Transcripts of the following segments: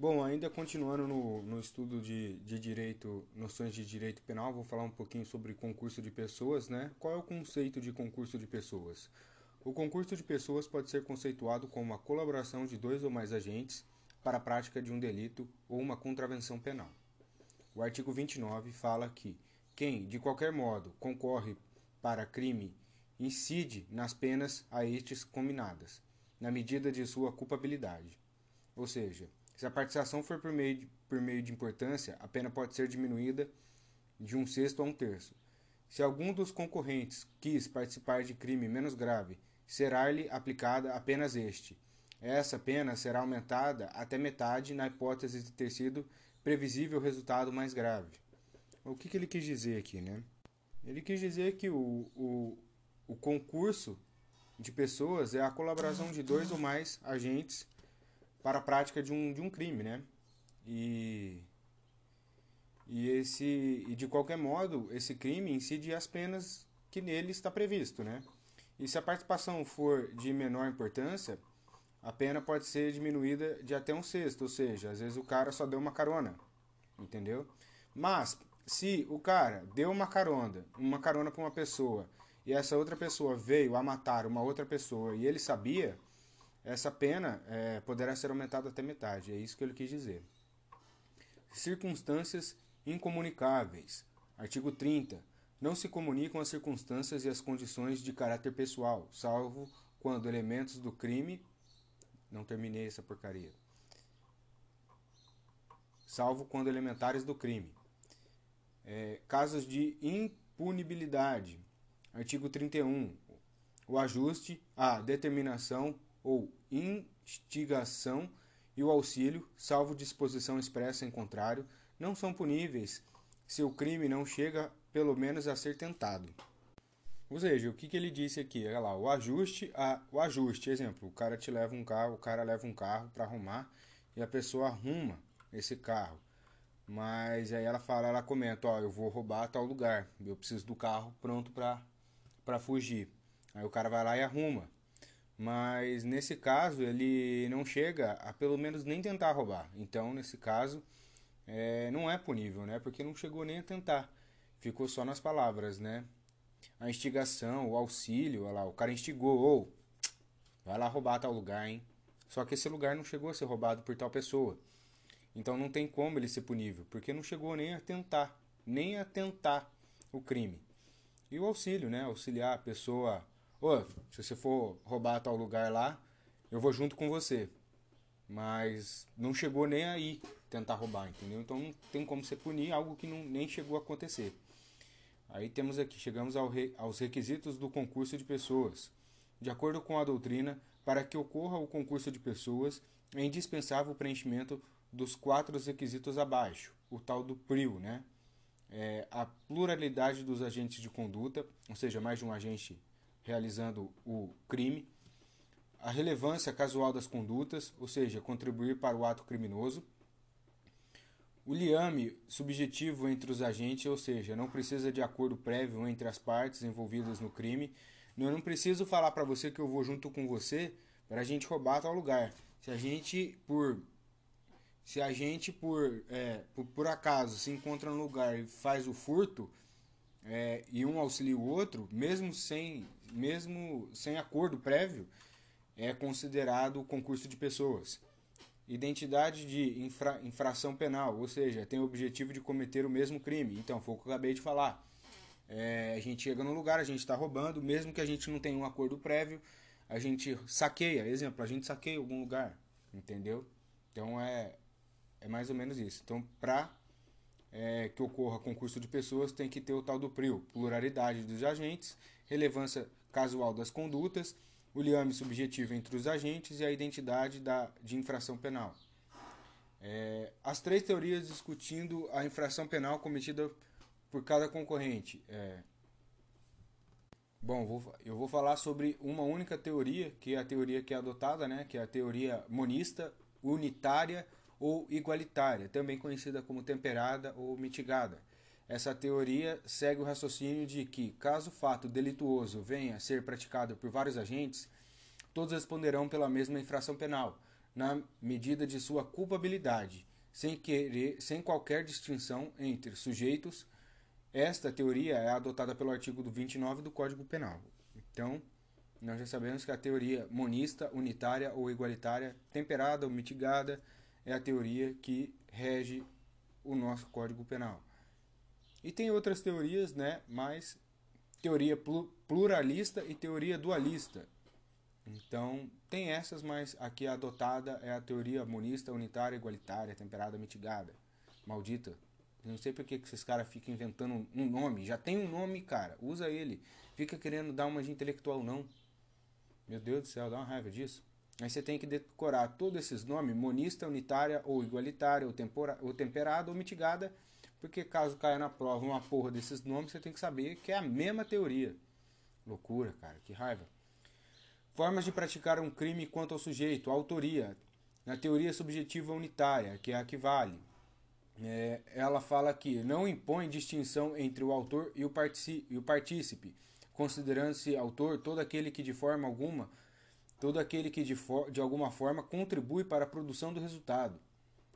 Bom, ainda continuando no, no estudo de, de direito, noções de direito penal, vou falar um pouquinho sobre concurso de pessoas, né? Qual é o conceito de concurso de pessoas? O concurso de pessoas pode ser conceituado como a colaboração de dois ou mais agentes para a prática de um delito ou uma contravenção penal. O artigo 29 fala que quem, de qualquer modo, concorre para crime incide nas penas a estes combinadas, na medida de sua culpabilidade. Ou seja, se a participação for por meio, de, por meio de importância, a pena pode ser diminuída de um sexto a um terço. Se algum dos concorrentes quis participar de crime menos grave, será-lhe aplicada apenas este. Essa pena será aumentada até metade na hipótese de ter sido previsível resultado mais grave. O que, que ele quis dizer aqui, né? Ele quis dizer que o, o, o concurso de pessoas é a colaboração de dois ou mais agentes para a prática de um, de um crime, né? E, e, esse, e de qualquer modo, esse crime incide as penas que nele está previsto, né? E se a participação for de menor importância, a pena pode ser diminuída de até um sexto, ou seja, às vezes o cara só deu uma carona, entendeu? Mas se o cara deu uma carona, uma carona para uma pessoa e essa outra pessoa veio a matar uma outra pessoa e ele sabia, essa pena é, poderá ser aumentada até metade. É isso que ele quis dizer. Circunstâncias incomunicáveis. Artigo 30. Não se comunicam as circunstâncias e as condições de caráter pessoal, salvo quando elementos do crime. Não terminei essa porcaria. Salvo quando elementares do crime. É, casos de impunibilidade. Artigo 31. O ajuste, a determinação ou instigação e o auxílio, salvo disposição expressa em contrário, não são puníveis se o crime não chega pelo menos a ser tentado. Ou seja, o que, que ele disse aqui? Olha lá, o ajuste, a, o ajuste, exemplo, o cara te leva um carro, o cara leva um carro para arrumar e a pessoa arruma esse carro. Mas aí ela fala, ela comenta, ó, eu vou roubar tal lugar, eu preciso do carro pronto para fugir. Aí o cara vai lá e arruma. Mas nesse caso ele não chega a pelo menos nem tentar roubar. Então nesse caso é, não é punível, né? Porque não chegou nem a tentar. Ficou só nas palavras, né? A instigação, o auxílio, olha lá, o cara instigou, ou vai lá roubar tal lugar, hein? Só que esse lugar não chegou a ser roubado por tal pessoa. Então não tem como ele ser punível, porque não chegou nem a tentar, nem a tentar o crime. E o auxílio, né? Auxiliar a pessoa Ô, se você for roubar tal lugar lá, eu vou junto com você. Mas não chegou nem aí tentar roubar, entendeu? Então não tem como você punir algo que não, nem chegou a acontecer. Aí temos aqui, chegamos ao re, aos requisitos do concurso de pessoas. De acordo com a doutrina, para que ocorra o concurso de pessoas, é indispensável o preenchimento dos quatro requisitos abaixo, o tal do PRIO, né? É, a pluralidade dos agentes de conduta, ou seja, mais de um agente realizando o crime, a relevância casual das condutas, ou seja, contribuir para o ato criminoso, o liame subjetivo entre os agentes, ou seja, não precisa de acordo prévio entre as partes envolvidas no crime. Eu não preciso falar para você que eu vou junto com você para a gente roubar tal lugar. Se a gente por se a gente por, é, por, por acaso se encontra no lugar e faz o furto, é, e um auxilia o outro, mesmo sem, mesmo sem acordo prévio, é considerado concurso de pessoas. Identidade de infra, infração penal, ou seja, tem o objetivo de cometer o mesmo crime. Então, foi o que eu acabei de falar. É, a gente chega no lugar, a gente está roubando, mesmo que a gente não tenha um acordo prévio, a gente saqueia. Exemplo, a gente saqueia algum lugar, entendeu? Então é, é mais ou menos isso. Então, para é, que ocorra concurso de pessoas tem que ter o tal do PRIO, pluralidade dos agentes, relevância casual das condutas, o liame subjetivo entre os agentes e a identidade da, de infração penal. É, as três teorias discutindo a infração penal cometida por cada concorrente. É, bom, vou, eu vou falar sobre uma única teoria, que é a teoria que é adotada, né, que é a teoria monista, unitária, ou igualitária, também conhecida como temperada ou mitigada. Essa teoria segue o raciocínio de que, caso o fato delituoso venha a ser praticado por vários agentes, todos responderão pela mesma infração penal, na medida de sua culpabilidade, sem, querer, sem qualquer distinção entre sujeitos. Esta teoria é adotada pelo artigo 29 do Código Penal. Então, nós já sabemos que a teoria monista, unitária ou igualitária, temperada ou mitigada, é a teoria que rege o nosso Código Penal. E tem outras teorias, né, mas teoria pluralista e teoria dualista. Então, tem essas, mas aqui a adotada é a teoria monista, unitária, igualitária, temperada, mitigada. Maldita. não sei por que esses caras ficam inventando um nome. Já tem um nome, cara. Usa ele. Fica querendo dar uma de intelectual, não. Meu Deus do céu, dá uma raiva disso. Aí você tem que decorar todos esses nomes, monista, unitária ou igualitária, ou, ou temperada ou mitigada, porque caso caia na prova uma porra desses nomes, você tem que saber que é a mesma teoria. Loucura, cara, que raiva. Formas de praticar um crime quanto ao sujeito, autoria. Na teoria subjetiva unitária, que é a que vale, é, ela fala que não impõe distinção entre o autor e o, e o partícipe, considerando-se autor todo aquele que de forma alguma todo aquele que de, de alguma forma contribui para a produção do resultado.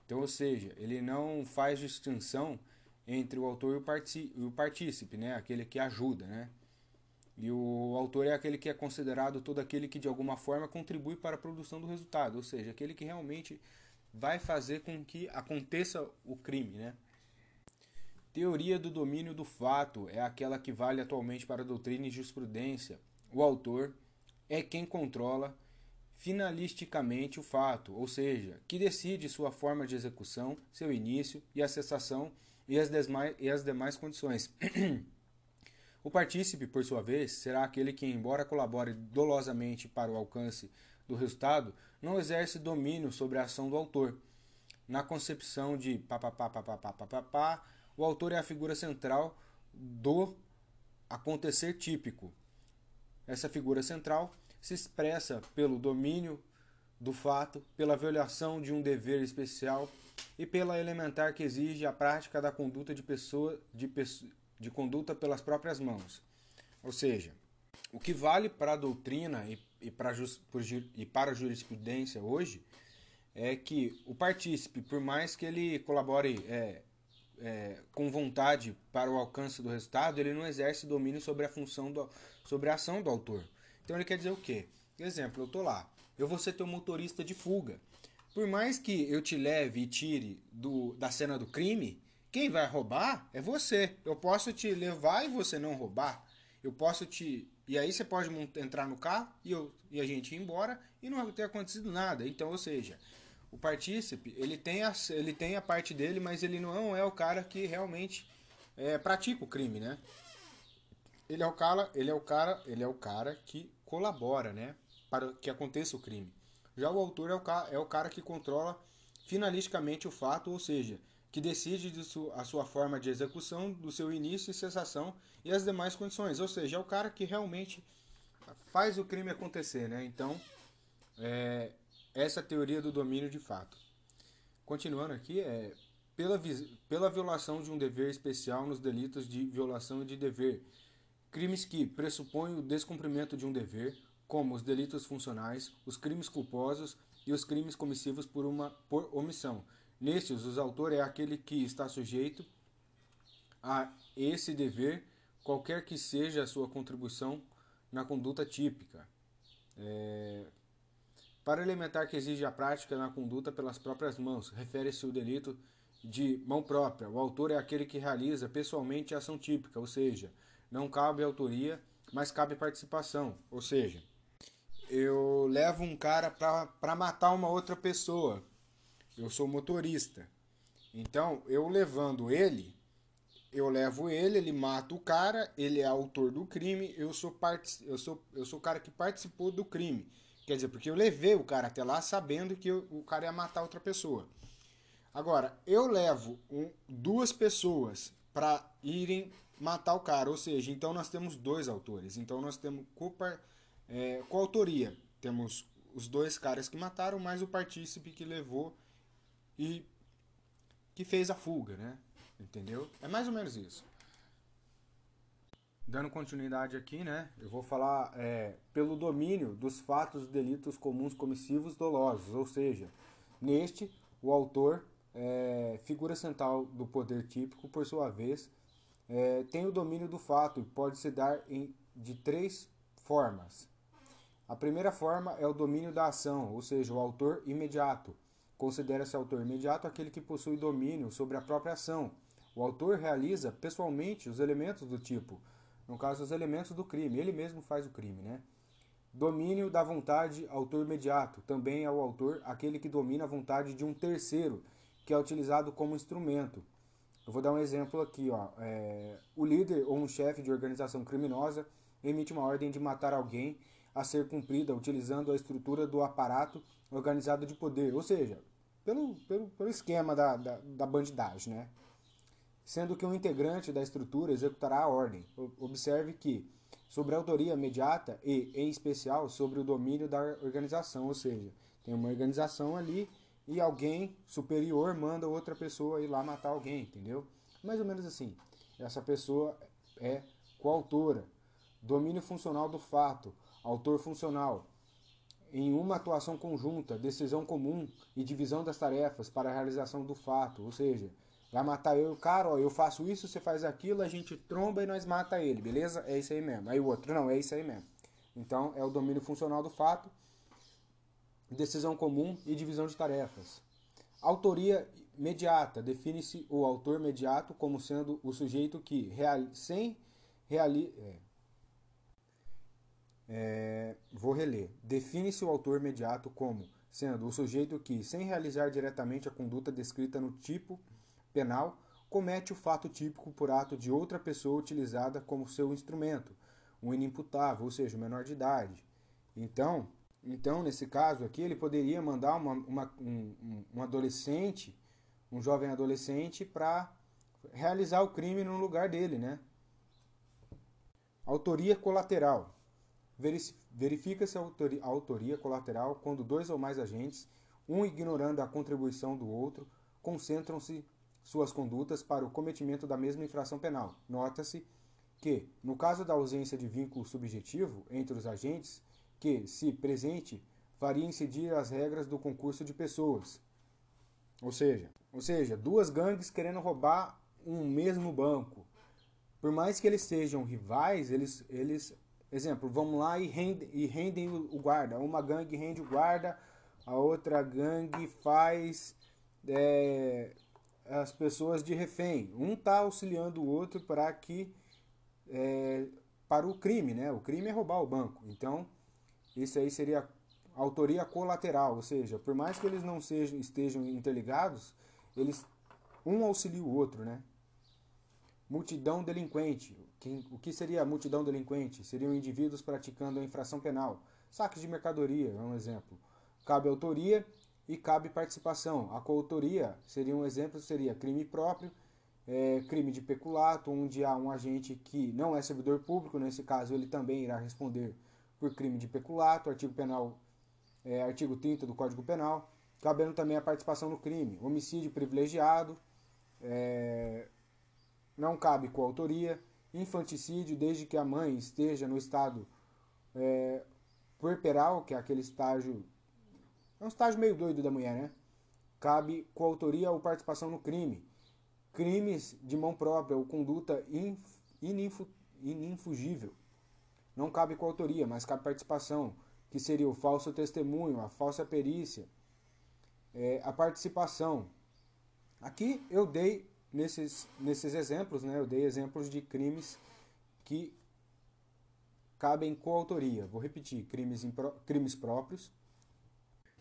Então, ou seja, ele não faz distinção entre o autor e o, partícipe, né? aquele que ajuda. Né? E o autor é aquele que é considerado todo aquele que de alguma forma contribui para a produção do resultado, ou seja, aquele que realmente vai fazer com que aconteça o crime. Né? Teoria do domínio do fato é aquela que vale atualmente para a doutrina e jurisprudência. O autor é quem controla finalisticamente o fato, ou seja, que decide sua forma de execução, seu início e a cessação e as demais, e as demais condições. o partícipe, por sua vez, será aquele que, embora colabore dolosamente para o alcance do resultado, não exerce domínio sobre a ação do autor. Na concepção de papapá, o autor é a figura central do acontecer típico, essa figura central se expressa pelo domínio do fato, pela violação de um dever especial e pela elementar que exige a prática da conduta de pessoa de, de conduta pelas próprias mãos. Ou seja, o que vale para a doutrina e, e, para, e para a jurisprudência hoje é que o partícipe, por mais que ele colabore é, é, com vontade para o alcance do resultado, ele não exerce domínio sobre a função do, sobre a ação do autor. Então ele quer dizer o quê? Exemplo, eu tô lá, eu vou ser teu motorista de fuga. Por mais que eu te leve e tire do, da cena do crime, quem vai roubar é você. Eu posso te levar e você não roubar. Eu posso te. E aí você pode entrar no carro e, eu, e a gente ir embora e não ter acontecido nada. Então, ou seja, o partícipe, ele tem a, ele tem a parte dele, mas ele não é o cara que realmente é, pratica o crime, né? Ele é o cara, ele é o cara, ele é o cara que colabora, né, para que aconteça o crime. Já o autor é o, cara, é o cara que controla finalisticamente o fato, ou seja, que decide de su, a sua forma de execução, do seu início e cessação e as demais condições. Ou seja, é o cara que realmente faz o crime acontecer, né? Então, é, essa teoria do domínio de fato. Continuando aqui, é pela, pela violação de um dever especial nos delitos de violação de dever, crimes que pressupõem o descumprimento de um dever, como os delitos funcionais, os crimes culposos e os crimes comissivos por, uma, por omissão. Nestes, os autores é aquele que está sujeito a esse dever, qualquer que seja a sua contribuição na conduta típica. É, para elementar que exige a prática na conduta pelas próprias mãos, refere-se o delito de mão própria. O autor é aquele que realiza pessoalmente a ação típica, ou seja, não cabe autoria, mas cabe participação. Ou seja, eu levo um cara para matar uma outra pessoa. Eu sou motorista. Então, eu levando ele, eu levo ele, ele mata o cara, ele é autor do crime, eu sou, part... eu sou, eu sou o cara que participou do crime. Quer dizer, porque eu levei o cara até lá sabendo que o cara ia matar outra pessoa. Agora, eu levo um, duas pessoas para irem matar o cara, ou seja, então nós temos dois autores. Então nós temos culpa, é, coautoria. Temos os dois caras que mataram, mais o partícipe que levou e que fez a fuga, né? Entendeu? É mais ou menos isso. Dando continuidade aqui, né? Eu vou falar é, pelo domínio dos fatos delitos comuns comissivos dolosos, ou seja, neste, o autor, é, figura central do poder típico, por sua vez, é, tem o domínio do fato e pode se dar em, de três formas. A primeira forma é o domínio da ação, ou seja, o autor imediato. Considera-se autor imediato aquele que possui domínio sobre a própria ação. O autor realiza pessoalmente os elementos do tipo no caso, os elementos do crime. Ele mesmo faz o crime, né? Domínio da vontade, autor imediato. Também é o autor aquele que domina a vontade de um terceiro, que é utilizado como instrumento. Eu vou dar um exemplo aqui. Ó. É, o líder ou um chefe de organização criminosa emite uma ordem de matar alguém a ser cumprida utilizando a estrutura do aparato organizado de poder, ou seja, pelo, pelo, pelo esquema da, da, da bandidagem, né? sendo que um integrante da estrutura executará a ordem. Observe que, sobre a autoria imediata e, em especial, sobre o domínio da organização, ou seja, tem uma organização ali e alguém superior manda outra pessoa ir lá matar alguém, entendeu? Mais ou menos assim. Essa pessoa é coautora. Domínio funcional do fato, autor funcional. Em uma atuação conjunta, decisão comum e divisão das tarefas para a realização do fato, ou seja, Vai matar eu cara, ó, eu faço isso, você faz aquilo, a gente tromba e nós mata ele, beleza? É isso aí mesmo. Aí o outro, não, é isso aí mesmo. Então, é o domínio funcional do fato, decisão comum e divisão de tarefas. Autoria imediata. Define-se o autor imediato como sendo o sujeito que, real, sem reali, é, é, vou reler. Define-se o autor imediato como sendo o sujeito que, sem realizar diretamente a conduta descrita no tipo penal comete o fato típico por ato de outra pessoa utilizada como seu instrumento, um inimputável, ou seja, menor de idade. Então, então nesse caso aqui, ele poderia mandar uma, uma um, um adolescente, um jovem adolescente, para realizar o crime no lugar dele, né? Autoria colateral. Verifica-se a autoria, colateral quando dois ou mais agentes, um ignorando a contribuição do outro, concentram-se suas condutas para o cometimento da mesma infração penal. Nota-se que, no caso da ausência de vínculo subjetivo entre os agentes, que, se presente, faria incidir as regras do concurso de pessoas. Ou seja, ou seja, duas gangues querendo roubar um mesmo banco. Por mais que eles sejam rivais, eles, eles exemplo, vão lá e rendem, e rendem o guarda. Uma gangue rende o guarda, a outra gangue faz é, as pessoas de refém. Um está auxiliando o outro para que é, para o crime, né? O crime é roubar o banco. Então, isso aí seria autoria colateral, ou seja, por mais que eles não sejam, estejam interligados, eles um auxilia o outro, né? Multidão delinquente. O que seria multidão delinquente? Seriam indivíduos praticando a infração penal. Saques de mercadoria, é um exemplo. Cabe autoria e cabe participação. A coautoria seria um exemplo, seria crime próprio, é, crime de peculato, onde há um agente que não é servidor público, nesse caso ele também irá responder por crime de peculato, artigo penal, é, artigo 30 do Código Penal, cabendo também a participação no crime, homicídio privilegiado, é, não cabe coautoria, infanticídio, desde que a mãe esteja no estado é, puerperal, que é aquele estágio é um estágio meio doido da mulher, né? Cabe coautoria ou participação no crime. Crimes de mão própria ou conduta ininfugível. Não cabe coautoria, mas cabe participação, que seria o falso testemunho, a falsa perícia, é, a participação. Aqui eu dei, nesses, nesses exemplos, né, eu dei exemplos de crimes que cabem coautoria. Vou repetir: crimes, crimes próprios,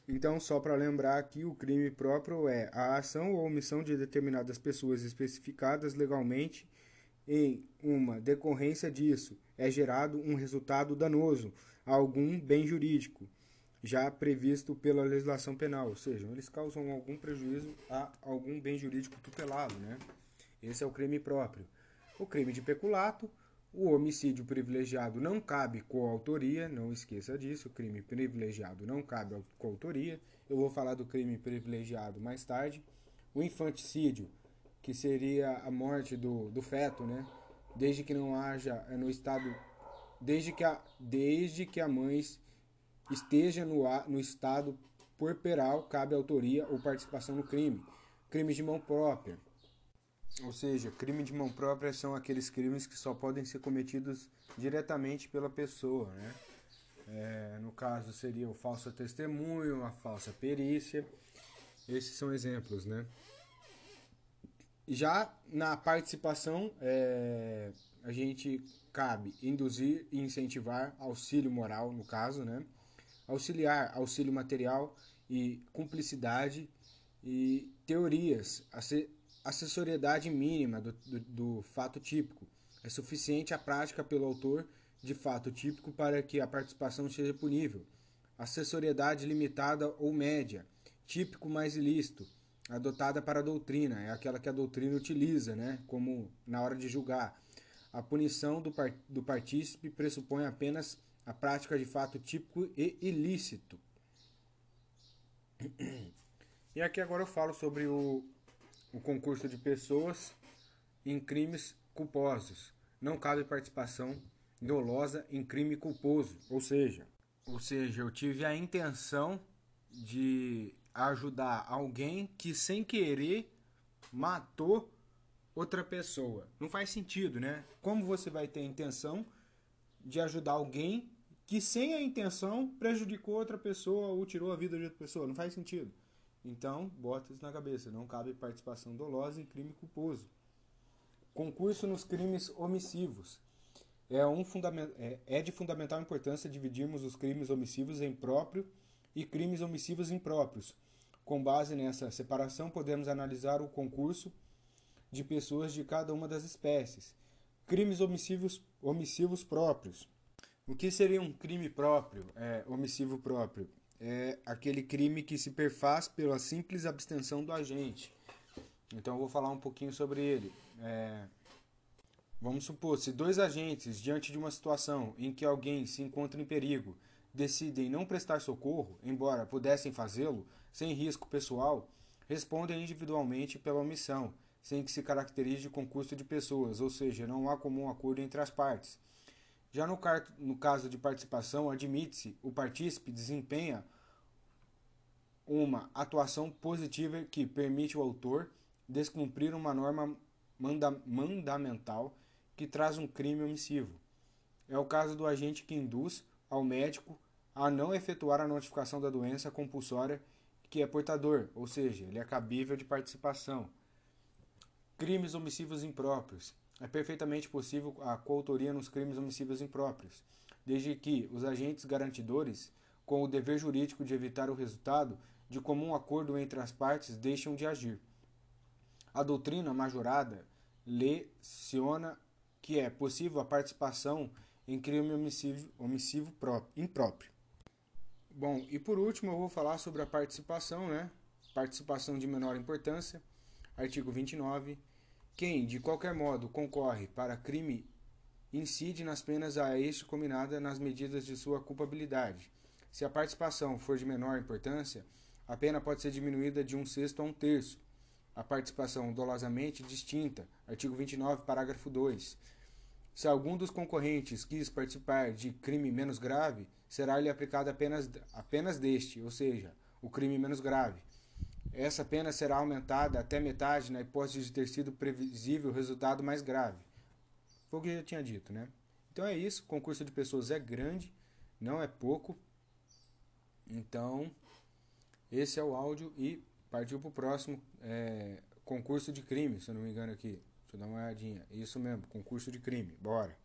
então, só para lembrar aqui, o crime próprio é a ação ou omissão de determinadas pessoas especificadas legalmente em uma decorrência disso é gerado um resultado danoso a algum bem jurídico já previsto pela legislação penal, ou seja, eles causam algum prejuízo a algum bem jurídico tutelado, né? Esse é o crime próprio. O crime de peculato o homicídio privilegiado não cabe coautoria, não esqueça disso, o crime privilegiado não cabe coautoria. Eu vou falar do crime privilegiado mais tarde. O infanticídio, que seria a morte do, do feto, né? desde que não haja no estado desde que a, desde que a mãe esteja no, no estado puerperal, cabe autoria ou participação no crime. Crime de mão própria. Ou seja, crime de mão própria são aqueles crimes que só podem ser cometidos diretamente pela pessoa, né? É, no caso seria o falso testemunho, a falsa perícia. Esses são exemplos, né? Já na participação, é, a gente cabe induzir e incentivar auxílio moral, no caso, né? Auxiliar, auxílio material e cumplicidade e teorias, assessoriedade mínima do, do, do fato típico. É suficiente a prática pelo autor de fato típico para que a participação seja punível. Assessoriedade limitada ou média, típico mais ilícito, adotada para a doutrina, é aquela que a doutrina utiliza, né, como na hora de julgar. A punição do, part do partícipe pressupõe apenas a prática de fato típico e ilícito. E aqui agora eu falo sobre o, o concurso de pessoas em crimes culposos. Não cabe participação dolosa em crime culposo, ou seja, ou seja, eu tive a intenção de ajudar alguém que sem querer matou outra pessoa. Não faz sentido, né? Como você vai ter a intenção de ajudar alguém que sem a intenção prejudicou outra pessoa ou tirou a vida de outra pessoa? Não faz sentido. Então, bota isso na cabeça. Não cabe participação dolosa em crime culposo. Concurso nos crimes omissivos. É, um é, é de fundamental importância dividirmos os crimes omissivos em próprio e crimes omissivos impróprios. Com base nessa separação, podemos analisar o concurso de pessoas de cada uma das espécies. Crimes omissivos, omissivos próprios. O que seria um crime próprio, é, omissivo próprio? É aquele crime que se perfaz pela simples abstenção do agente. Então eu vou falar um pouquinho sobre ele. É, vamos supor, se dois agentes, diante de uma situação em que alguém se encontra em perigo, decidem não prestar socorro, embora pudessem fazê-lo, sem risco pessoal, respondem individualmente pela omissão, sem que se caracterize de concurso de pessoas, ou seja, não há comum acordo entre as partes. Já no, no caso de participação, admite-se o partícipe desempenha uma atuação positiva que permite ao autor descumprir uma norma manda mandamental que traz um crime omissivo. É o caso do agente que induz ao médico a não efetuar a notificação da doença compulsória que é portador, ou seja, ele é cabível de participação. Crimes omissivos impróprios. É perfeitamente possível a coautoria nos crimes omissivos impróprios, desde que os agentes garantidores, com o dever jurídico de evitar o resultado de comum acordo entre as partes, deixam de agir. A doutrina majorada leciona que é possível a participação em crime omissivo, omissivo próprio, impróprio. Bom, e por último eu vou falar sobre a participação, né? Participação de menor importância, artigo 29 quem, de qualquer modo, concorre para crime incide nas penas a este combinada nas medidas de sua culpabilidade. Se a participação for de menor importância, a pena pode ser diminuída de um sexto a um terço. A participação dolosamente distinta, artigo 29, parágrafo 2. Se algum dos concorrentes quis participar de crime menos grave, será-lhe aplicado apenas, apenas deste, ou seja, o crime menos grave. Essa pena será aumentada até metade na hipótese de ter sido previsível o resultado mais grave. Foi o que eu já tinha dito, né? Então é isso. O concurso de pessoas é grande, não é pouco. Então, esse é o áudio e partiu para o próximo é, concurso de crime, se eu não me engano aqui. Deixa eu dar uma olhadinha. Isso mesmo, concurso de crime. Bora!